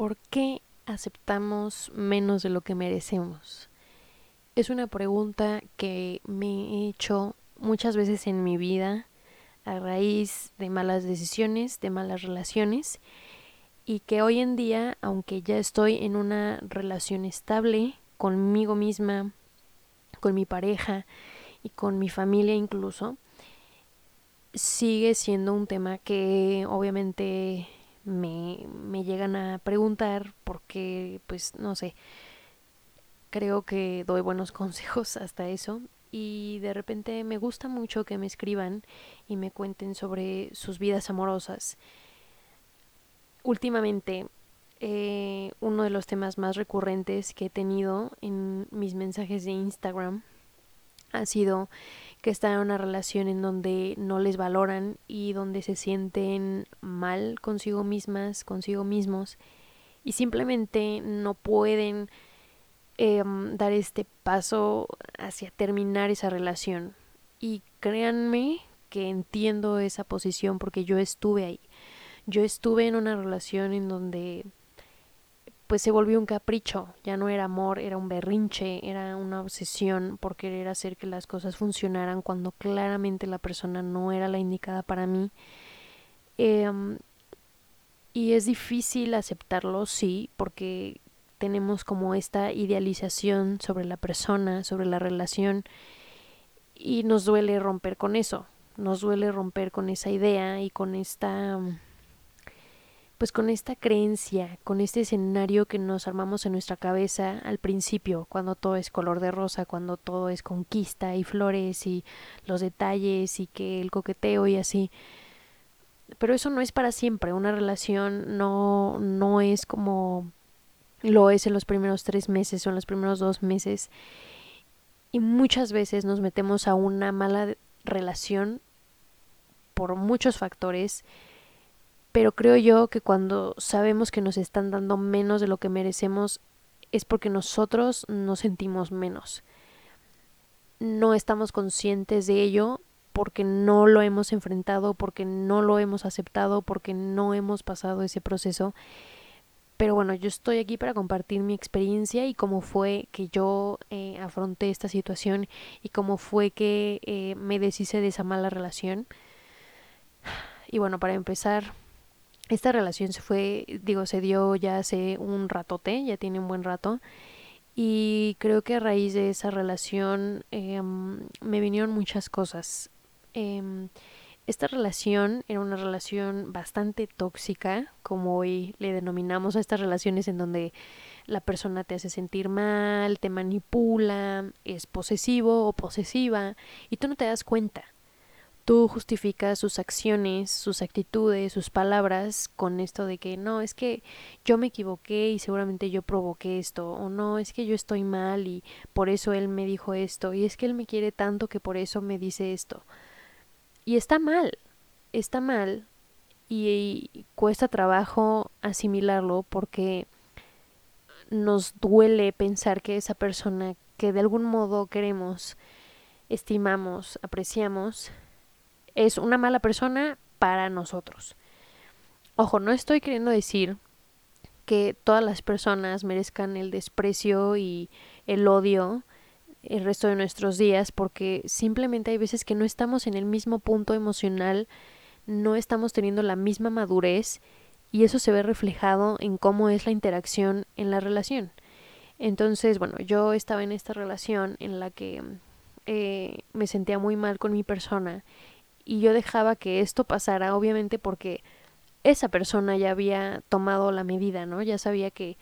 ¿Por qué aceptamos menos de lo que merecemos? Es una pregunta que me he hecho muchas veces en mi vida a raíz de malas decisiones, de malas relaciones y que hoy en día, aunque ya estoy en una relación estable conmigo misma, con mi pareja y con mi familia incluso, sigue siendo un tema que obviamente me, me llegan a preguntar porque, pues, no sé, creo que doy buenos consejos hasta eso y de repente me gusta mucho que me escriban y me cuenten sobre sus vidas amorosas. Últimamente, eh, uno de los temas más recurrentes que he tenido en mis mensajes de Instagram ha sido que están en una relación en donde no les valoran y donde se sienten mal consigo mismas, consigo mismos y simplemente no pueden em, dar este paso hacia terminar esa relación. Y créanme que entiendo esa posición porque yo estuve ahí. Yo estuve en una relación en donde pues se volvió un capricho, ya no era amor, era un berrinche, era una obsesión por querer hacer que las cosas funcionaran cuando claramente la persona no era la indicada para mí. Em, y es difícil aceptarlo, sí, porque tenemos como esta idealización sobre la persona, sobre la relación, y nos duele romper con eso, nos duele romper con esa idea y con esta pues con esta creencia, con este escenario que nos armamos en nuestra cabeza al principio, cuando todo es color de rosa, cuando todo es conquista y flores y los detalles y que el coqueteo y así. Pero eso no es para siempre, una relación no, no es como lo es en los primeros tres meses o en los primeros dos meses. Y muchas veces nos metemos a una mala relación por muchos factores pero creo yo que cuando sabemos que nos están dando menos de lo que merecemos es porque nosotros nos sentimos menos. No estamos conscientes de ello porque no lo hemos enfrentado, porque no lo hemos aceptado, porque no hemos pasado ese proceso. Pero bueno, yo estoy aquí para compartir mi experiencia y cómo fue que yo eh, afronté esta situación y cómo fue que eh, me deshice de esa mala relación. Y bueno, para empezar, esta relación se fue, digo, se dio ya hace un ratote, ya tiene un buen rato. Y creo que a raíz de esa relación em, me vinieron muchas cosas. Em, esta relación era una relación bastante tóxica, como hoy le denominamos a estas relaciones en donde la persona te hace sentir mal, te manipula, es posesivo o posesiva y tú no te das cuenta. Tú justificas sus acciones, sus actitudes, sus palabras con esto de que no, es que yo me equivoqué y seguramente yo provoqué esto, o no, es que yo estoy mal y por eso él me dijo esto, y es que él me quiere tanto que por eso me dice esto. Y está mal, está mal y, cuesta trabajo asimilarlo porque nos duele pensar que esa persona que de algún modo queremos, estimamos, apreciamos, es una mala persona para nosotros. Ojo, no estoy queriendo decir que todas las personas merezcan el desprecio y el odio el resto de nuestros días porque simplemente hay veces que no estamos en el mismo punto emocional, no estamos teniendo la misma madurez y eso se ve reflejado en cómo es la interacción en la relación. Entonces, bueno, yo estaba en esta relación en la que eh, me sentía muy mal con mi persona y yo dejaba que esto pasara, obviamente porque esa persona ya había tomado la medida, ¿no? Ya sabía que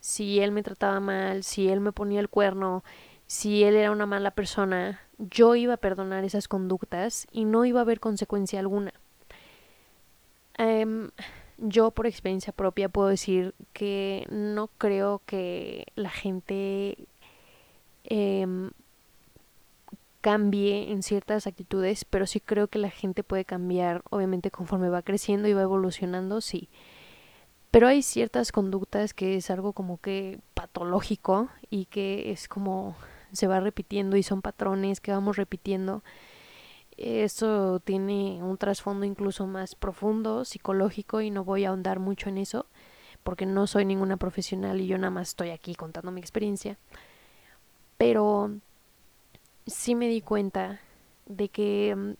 si él me trataba mal, si él me ponía el cuerno, si él era una mala persona, yo iba a perdonar esas conductas y no iba a haber consecuencia alguna. Em, yo por experiencia propia puedo decir que no creo que la gente eh, cambie en ciertas actitudes, pero sí creo que la gente puede cambiar, obviamente conforme va creciendo y va evolucionando, sí. Pero hay ciertas conductas que es algo como que patológico y que es como se va repitiendo y son patrones que vamos repitiendo. Eso tiene un trasfondo incluso más profundo, psicológico, y no voy a ahondar mucho en eso. porque no soy ninguna profesional y yo nada más estoy aquí contando mi experiencia. Pero sí me di cuenta de que mm,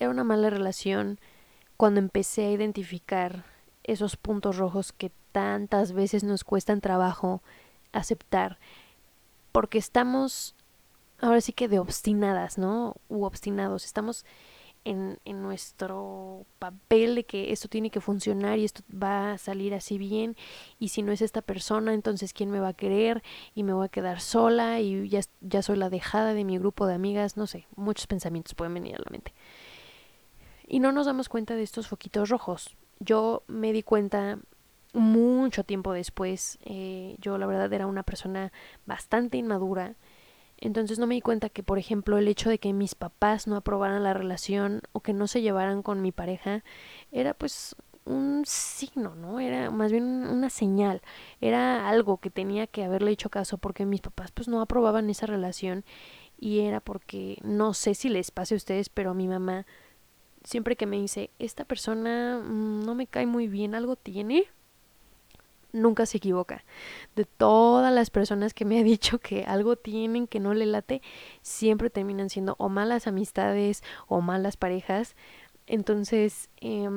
era una mala relación cuando empecé a identificar esos puntos rojos que tantas veces nos cuestan trabajo aceptar, porque estamos ahora sí que de obstinadas, ¿no? U obstinados, estamos en, nuestro papel de que esto tiene que funcionar y esto va a salir así bien y si no es esta persona entonces quién me va a querer y me voy a quedar sola y ya, ya soy la dejada de mi grupo de amigas, no sé, muchos pensamientos pueden venir a la mente. Y no nos damos cuenta de estos foquitos rojos. Yo me di cuenta mucho tiempo después. Eh, yo la verdad era una persona bastante inmadura. Entonces no me di cuenta que, por ejemplo, el hecho de que mis papás no aprobaran la relación o que no se llevaran con mi pareja era pues un signo, ¿no? Era más bien una señal, era algo que tenía que haberle hecho caso porque mis papás pues no aprobaban esa relación y era porque no sé si les pase a ustedes, pero mi mamá siempre que me dice, esta persona mm, no me cae muy bien, algo tiene, nunca se equivoca. De todas las personas que me ha dicho que algo tienen que no le late, siempre terminan siendo o malas amistades o malas parejas. Entonces, eh,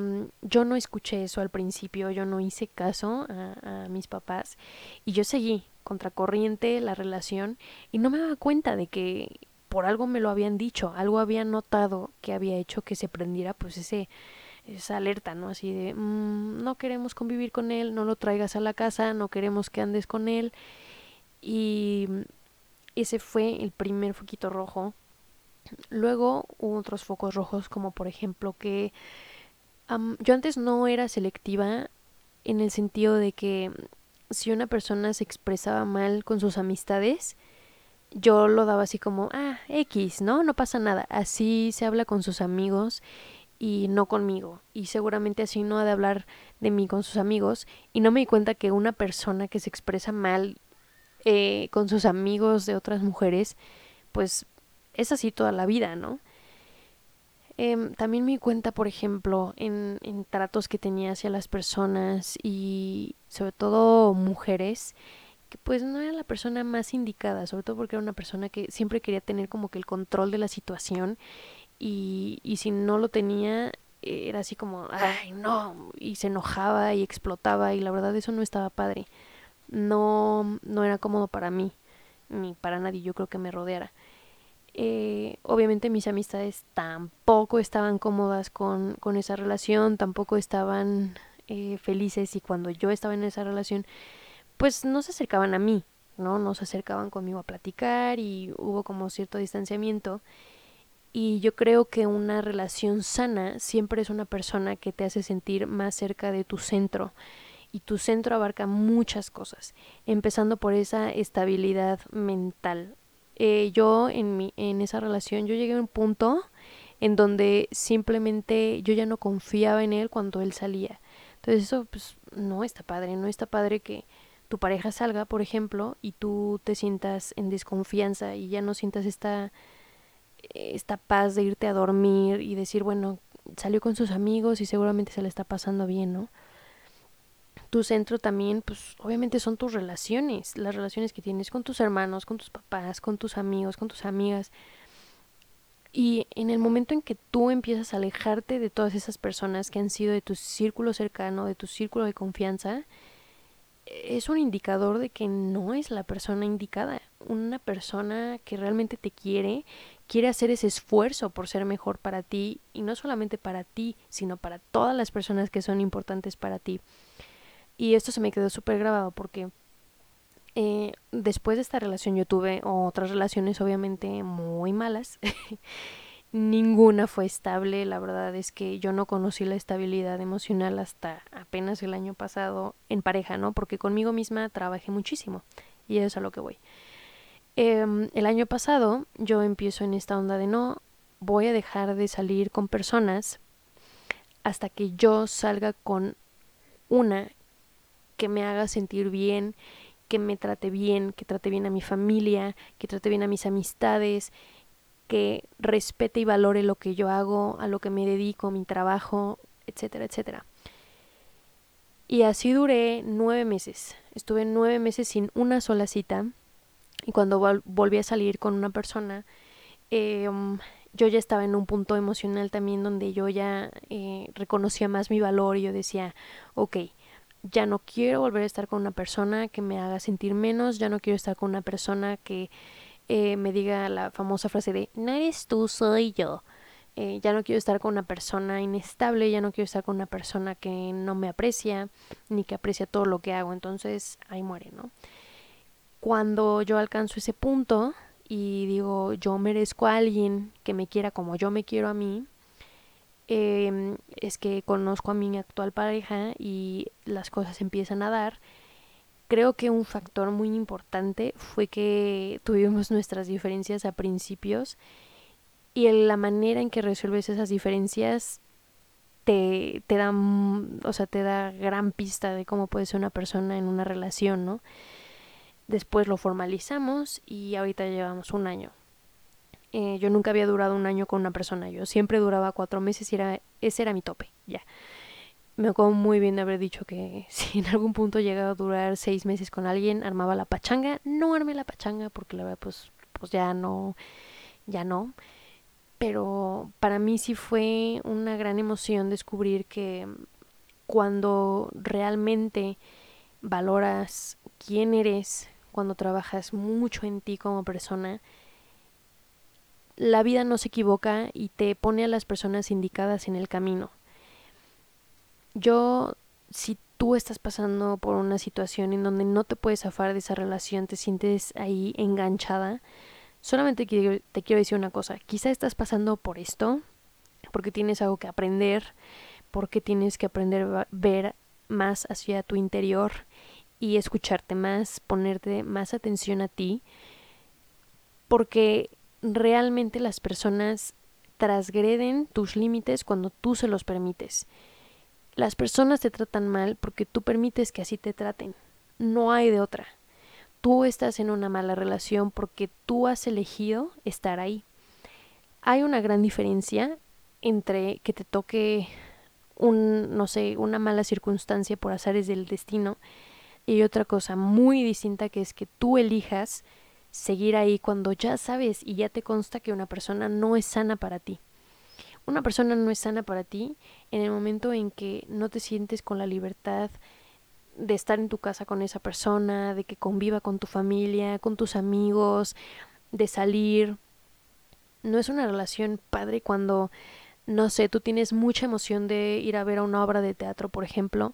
yo no escuché eso al principio, yo no hice caso a, a mis papás y yo seguí contracorriente la relación y no me daba cuenta de que por algo me lo habían dicho, algo había notado que había hecho que se prendiera pues ese esa alerta, ¿no? Así de mmm, no queremos convivir con él, no lo traigas a la casa, no queremos que andes con él y ese fue el primer foquito rojo. Luego hubo otros focos rojos como por ejemplo que yo antes no era selectiva en el sentido de que si una persona se expresaba mal con sus amistades, yo lo daba así como, ah, X, ¿no? No pasa nada. Así se habla con sus amigos y no conmigo. Y seguramente así no ha de hablar de mí con sus amigos. Y no me di cuenta que una persona que se expresa mal eh, con sus amigos de otras mujeres, pues es así toda la vida, ¿no? Eh, también me di cuenta, por ejemplo, en, en tratos que tenía hacia las personas y sobre todo mujeres, que pues no era la persona más indicada, sobre todo porque era una persona que siempre quería tener como que el control de la situación y, y si no lo tenía era así como, ay no, y se enojaba y explotaba y la verdad eso no estaba padre, no, no era cómodo para mí, ni para nadie yo creo que me rodeara. Eh, obviamente mis amistades tampoco estaban cómodas con, con esa relación, tampoco estaban eh, felices y cuando yo estaba en esa relación pues no se acercaban a mí, ¿no? No se acercaban conmigo a platicar y hubo como cierto distanciamiento. Y yo creo que una relación sana siempre es una persona que te hace sentir más cerca de tu centro. Y tu centro abarca muchas cosas, empezando por esa estabilidad mental. Eh, yo en, mi, en esa relación, yo llegué a un punto en donde simplemente yo ya no confiaba en él cuando él salía. Entonces eso pues no está padre, no está padre que tu pareja salga, por ejemplo, y tú te sientas en desconfianza y ya no sientas esta, esta paz de irte a dormir y decir, bueno, salió con sus amigos y seguramente se le está pasando bien, ¿no? Tu centro también, pues obviamente son tus relaciones, las relaciones que tienes con tus hermanos, con tus papás, con tus amigos, con tus amigas. Y en el momento en que tú empiezas a alejarte de todas esas personas que han sido de tu círculo cercano, de tu círculo de confianza, es un indicador de que no es la persona indicada. Una persona que realmente te quiere, quiere hacer ese esfuerzo por ser mejor para ti y no solamente para ti, sino para todas las personas que son importantes para ti. Y esto se me quedó súper grabado porque eh, después de esta relación yo tuve otras relaciones obviamente muy malas ninguna fue estable. La verdad es que yo no conocí la estabilidad emocional hasta apenas el año pasado en pareja, ¿no? Porque conmigo misma trabajé muchísimo y eso es a lo que voy. Eh, el año pasado yo empiezo en esta onda de no voy a dejar de salir con personas hasta que yo salga con una que me haga sentir bien, que me trate bien, que trate bien a mi familia, que trate bien a mis amistades, que respete y valore lo que yo hago, a lo que me dedico, mi trabajo, etcétera, etcétera. Y así duré nueve meses. Estuve nueve meses sin una sola cita. Y cuando volví a salir con una persona, eh, yo ya estaba en un punto emocional también donde yo ya eh, reconocía más mi valor y yo decía, ok, ya no quiero volver a estar con una persona que me haga sentir menos, ya no quiero estar con una persona que eh, me diga la famosa frase de, no eres tú, soy yo. Eh, ya no quiero estar con una persona inestable, ya no quiero estar con una persona que no me aprecia, ni que aprecia todo lo que hago, entonces ahí muere, ¿no? Cuando yo alcanzo ese punto, y digo, yo merezco a alguien que me quiera como yo me quiero a mí, em, es que conozco a mi actual pareja y las cosas empiezan a dar. Creo que un factor muy importante fue que tuvimos nuestras diferencias a principios y la manera en que resuelves esas diferencias te, te da, o sea, te da gran pista de cómo puede ser una persona en una relación, ¿no? Después lo formalizamos y ahorita llevamos un año. Eh, yo nunca había durado un año con una persona, yo siempre duraba cuatro meses y era, ese era mi tope, ya. Me acuerdo muy bien de haber dicho que si en algún punto llegaba a durar seis meses con alguien, armaba la pachanga. No armé la pachanga porque la verdad pues, pues ya no, ya no. Pero para mí sí fue una gran emoción descubrir que cuando realmente valoras quién eres, cuando trabajas mucho en ti como persona, la vida no se equivoca y te pone a las personas indicadas en el camino. Yo, si tú estás pasando por una situación en donde no te puedes zafar de esa relación, te sientes ahí enganchada, solamente te quiero decir una cosa, quizá estás pasando por esto, porque tienes algo que aprender, porque tienes que aprender a ver más hacia tu interior y escucharte más, ponerte más atención a ti, porque realmente las personas transgreden tus límites cuando tú se los permites. Las personas te tratan mal porque tú permites que así te traten. No hay de otra. Tú estás en una mala relación porque tú has elegido estar ahí. Hay una gran diferencia entre que te toque un, no sé, una mala circunstancia por azares del destino y otra cosa muy distinta que es que tú elijas seguir ahí cuando ya sabes y ya te consta que una persona no es sana para ti. Una persona no es sana para ti en el momento en que no te sientes con la libertad de estar en tu casa con esa persona, de que conviva con tu familia, con tus amigos, de salir. No es una relación padre cuando, no sé, tú tienes mucha emoción de ir a ver a una obra de teatro, por ejemplo,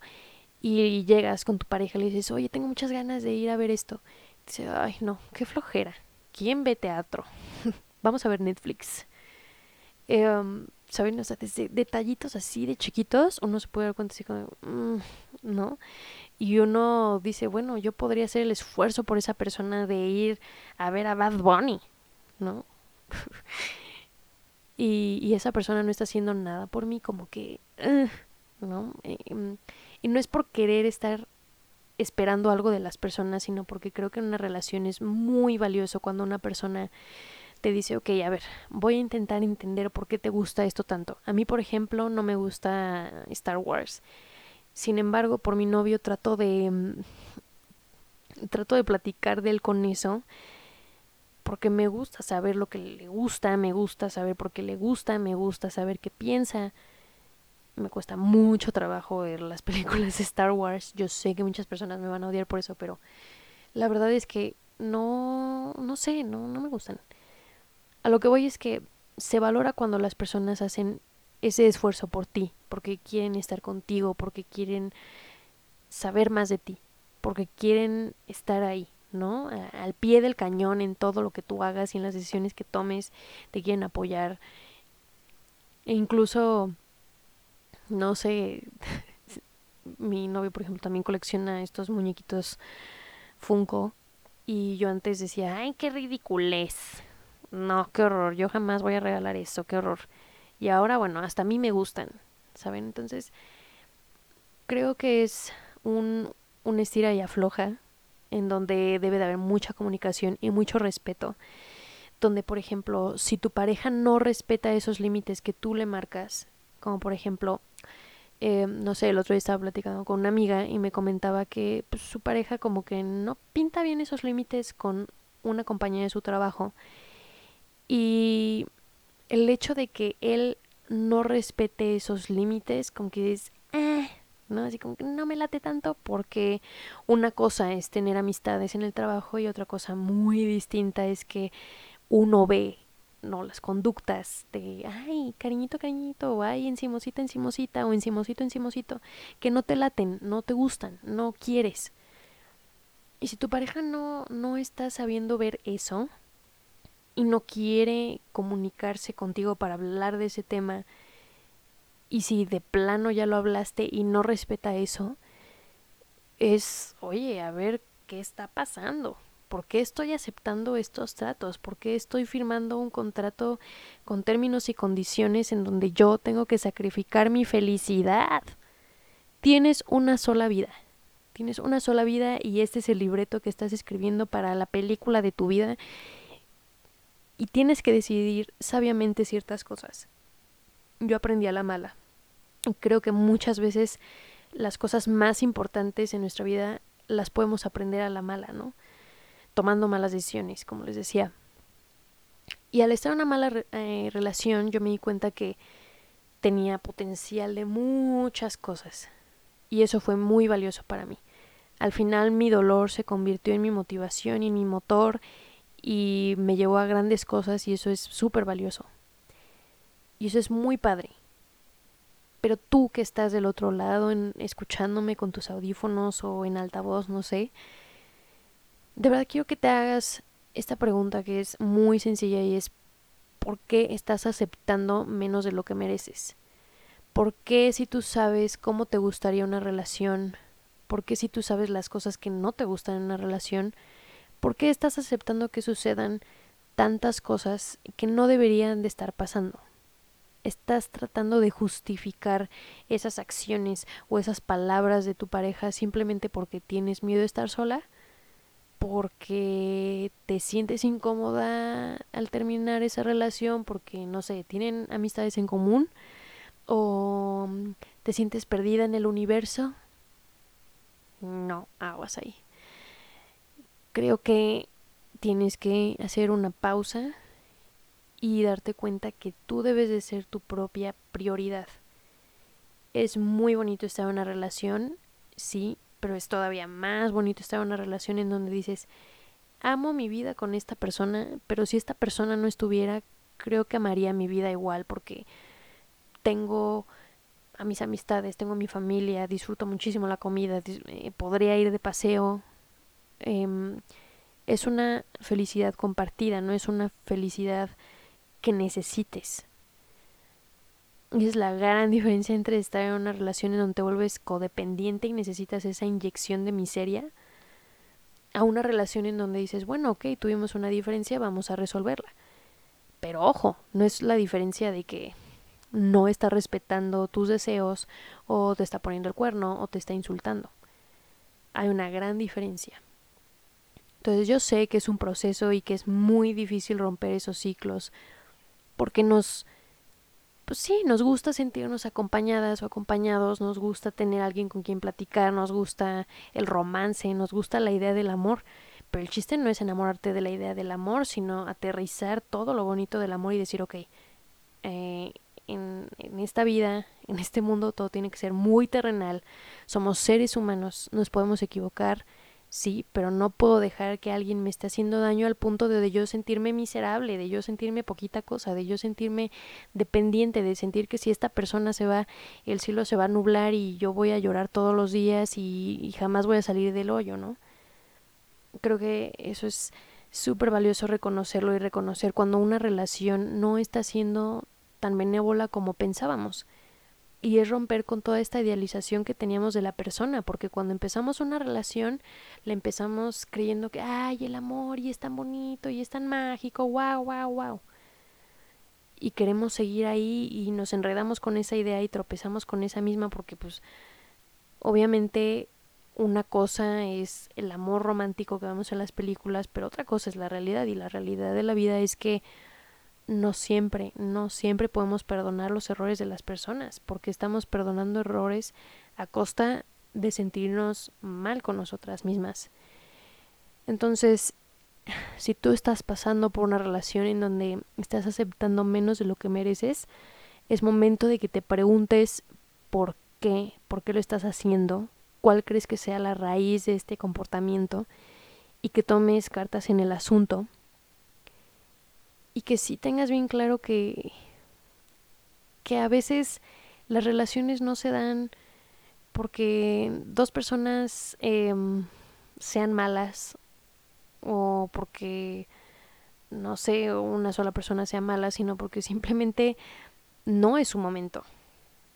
y llegas con tu pareja y le dices, oye, tengo muchas ganas de ir a ver esto. dice, ay, no, qué flojera. ¿Quién ve teatro? Vamos a ver Netflix. Em, ¿Saben? O sea, detallitos así de chiquitos, uno se puede dar cuenta así como, mm, ¿no? Y uno dice, bueno, yo podría hacer el esfuerzo por esa persona de ir a ver a Bad Bunny, ¿no? y, y, esa persona no está haciendo nada por mí, como que, ¿no? Em, y no es por querer estar esperando algo de las personas, sino porque creo que en una relación es muy valioso cuando una persona te dice, ok, a ver, voy a intentar entender por qué te gusta esto tanto. A mí, por ejemplo, no me gusta Star Wars. Sin embargo, por mi novio trato de... Mm, trato de platicar de él con eso porque me gusta saber lo que le gusta, me gusta saber por qué le gusta, me gusta saber qué piensa me cuesta mucho trabajo ver las películas de Star Wars. Yo sé que muchas personas me van a odiar por eso, pero la verdad es que no, no sé, no, no me gustan. A lo que voy es que se valora cuando las personas hacen ese esfuerzo por ti, porque quieren estar contigo, porque quieren saber más de ti, porque quieren estar ahí, ¿no? Al pie del cañón en todo lo que tú hagas y en las decisiones que tomes, te quieren apoyar. E incluso no sé, mi novio, por ejemplo, también colecciona estos muñequitos Funko. Y yo antes decía, ay, qué ridiculez. No, qué horror. Yo jamás voy a regalar eso, qué horror. Y ahora, bueno, hasta a mí me gustan, ¿saben? Entonces, creo que es un, un estira y afloja en donde debe de haber mucha comunicación y mucho respeto. Donde, por ejemplo, si tu pareja no respeta esos límites que tú le marcas, como por ejemplo, Eh, no sé, el otro día estaba platicando con una amiga y me comentaba que pues, su pareja como que no pinta bien esos límites con una compañía de su trabajo. Y el hecho de que él no respete esos límites, como que es, eh, ¿no? Así como que no me late tanto porque una cosa es tener amistades en el trabajo y otra cosa muy distinta es que uno ve no las conductas de ay cariñito cariñito o ay encimosita encimosita o encimosito encimosito que no te laten no te gustan no quieres y si tu pareja no no está sabiendo ver eso y no quiere comunicarse contigo para hablar de ese tema y si de plano ya lo hablaste y no respeta eso, es, oye, a ver qué está pasando. ¿Por qué estoy aceptando estos tratos? ¿Por qué estoy firmando un contrato con términos y condiciones en donde yo tengo que sacrificar mi felicidad? Tienes una sola vida. Tienes una sola vida y este es el libreto que estás escribiendo para la película de tu vida y tienes que decidir sabiamente ciertas cosas yo aprendí a la mala. Y creo que muchas veces las cosas más importantes en nuestra vida las podemos aprender a la mala, ¿no? Tomando malas decisiones, como les decía. Y al estar en una mala eh, relación, yo me di cuenta que tenía potencial de muchas cosas. Y eso fue muy valioso para mí. Al final mi dolor se convirtió en mi motivación y en mi motor y me llevó a grandes cosas y eso es súper valioso. Y eso es muy padre. Pero tú que estás del otro lado, escuchándome con tus audífonos o en altavoz, no sé, de verdad quiero que te hagas esta pregunta que es muy sencilla y es ¿por qué estás aceptando menos de lo que mereces? ¿Por qué si tú sabes cómo te gustaría una relación? ¿Por qué si tú sabes las cosas que no te gustan en una relación? ¿Por qué estás aceptando que sucedan tantas cosas que no deberían de estar pasando? estás tratando de justificar esas acciones o esas palabras de tu pareja simplemente porque tienes miedo de estar sola, porque te sientes incómoda al terminar esa relación, porque no sé, tienen amistades en común o te sientes perdida en el universo. No, aguas ahí. Creo que tienes que hacer una pausa y darte cuenta que tú debes de ser tu propia prioridad. Es muy bonito estar en una relación, sí, pero es todavía más bonito estar en una relación en donde dices, amo mi vida con esta persona, pero si esta persona no estuviera, creo que amaría mi vida igual porque tengo a mis amistades, tengo a mi familia, disfruto muchísimo la comida, eh, podría ir de paseo. Em, es una felicidad compartida, no es una felicidad que necesites. Es la gran diferencia entre estar en una relación en donde te vuelves codependiente y necesitas esa inyección de miseria a una relación en donde dices, bueno, ok, tuvimos una diferencia, vamos a resolverla. Pero ojo, no es la diferencia de que no está respetando tus deseos o te está poniendo el cuerno o te está insultando. Hay una gran diferencia. Entonces yo sé que es un proceso y que es muy difícil romper esos ciclos porque nos, pues sí, nos gusta sentirnos acompañadas o acompañados, nos gusta tener alguien con quien platicar, nos gusta el romance, nos gusta la idea del amor. Pero el chiste no es enamorarte de la idea del amor, sino aterrizar todo lo bonito del amor y decir, ok, eh, en, en esta vida, en este mundo, todo tiene que ser muy terrenal. Somos seres humanos, nos podemos equivocar, sí, pero no puedo dejar que alguien me esté haciendo daño al punto de, yo sentirme miserable, de yo sentirme poquita cosa, de yo sentirme dependiente, de sentir que si esta persona se va, el cielo se va a nublar y yo voy a llorar todos los días y, y jamás voy a salir del hoyo, ¿no? Creo que eso es súper valioso reconocerlo y reconocer cuando una relación no está siendo tan benévola como pensábamos y es romper con toda esta idealización que teníamos de la persona, porque cuando empezamos una relación, le empezamos creyendo que, ay, el amor, y es tan bonito, y es tan mágico, wow, wow, wow. Y queremos seguir ahí y nos enredamos con esa idea y tropezamos con esa misma, porque pues obviamente una cosa es el amor romántico que vemos en las películas, pero otra cosa es la realidad, y la realidad de la vida es que no siempre, no siempre podemos perdonar los errores de las personas, porque estamos perdonando errores a costa de sentirnos mal con nosotras mismas. Entonces, si tú estás pasando por una relación en donde estás aceptando menos de lo que mereces, es momento de que te preguntes por qué, por qué lo estás haciendo, cuál crees que sea la raíz de este comportamiento y que tomes cartas en el asunto y que sí tengas bien claro que que a veces las relaciones no se dan porque dos personas em, sean malas o porque no sé una sola persona sea mala sino porque simplemente no es su momento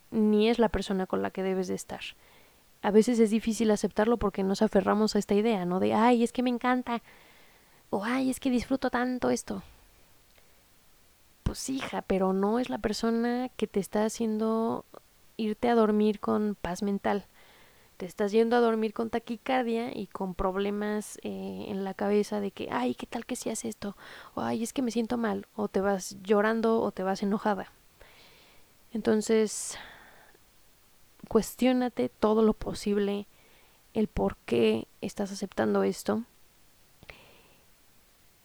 ni es la persona con la que debes de estar a veces es difícil aceptarlo porque nos aferramos a esta idea, ¿no? De, ay, es que me encanta, o ay, es que disfruto tanto esto. Pues hija, pero no es la persona que te está haciendo irte a dormir con paz mental. Te estás yendo a dormir con taquicardia y con problemas eh, en la cabeza de que, ay, ¿qué tal que si haces esto? O ay, es que me siento mal. O te vas llorando o te vas enojada. Entonces, cuestiónate todo lo posible el por qué estás aceptando esto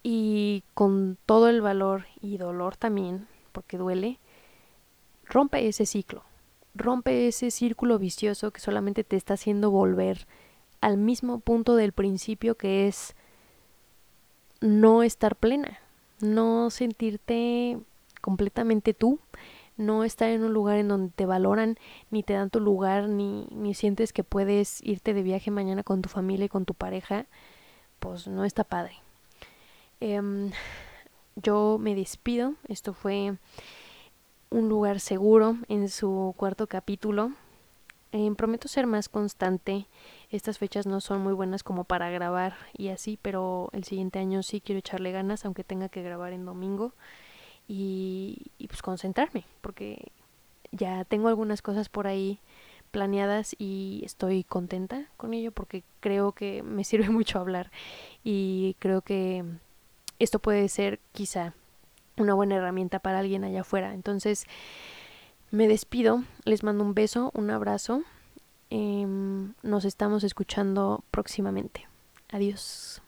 y con todo el valor y dolor también, porque duele, rompe ese ciclo, rompe ese círculo vicioso que solamente te está haciendo volver al mismo punto del principio que es no estar plena, no sentirte completamente tú, no estar en un lugar en donde te valoran, ni te dan tu lugar, ni, ni sientes que puedes irte de viaje mañana con tu familia y con tu pareja, pues no está padre. Em, yo me despido. Esto fue un lugar seguro en su cuarto capítulo. Em, prometo ser más constante. Estas fechas no son muy buenas como para grabar y así, pero el siguiente año sí quiero echarle ganas, aunque tenga que grabar en domingo y, pues concentrarme, porque ya tengo algunas cosas por ahí planeadas y estoy contenta con ello porque creo que me sirve mucho hablar y creo que esto puede ser quizá una buena herramienta para alguien allá afuera. Entonces me despido, les mando un beso, un abrazo. Em, nos estamos escuchando próximamente. Adiós.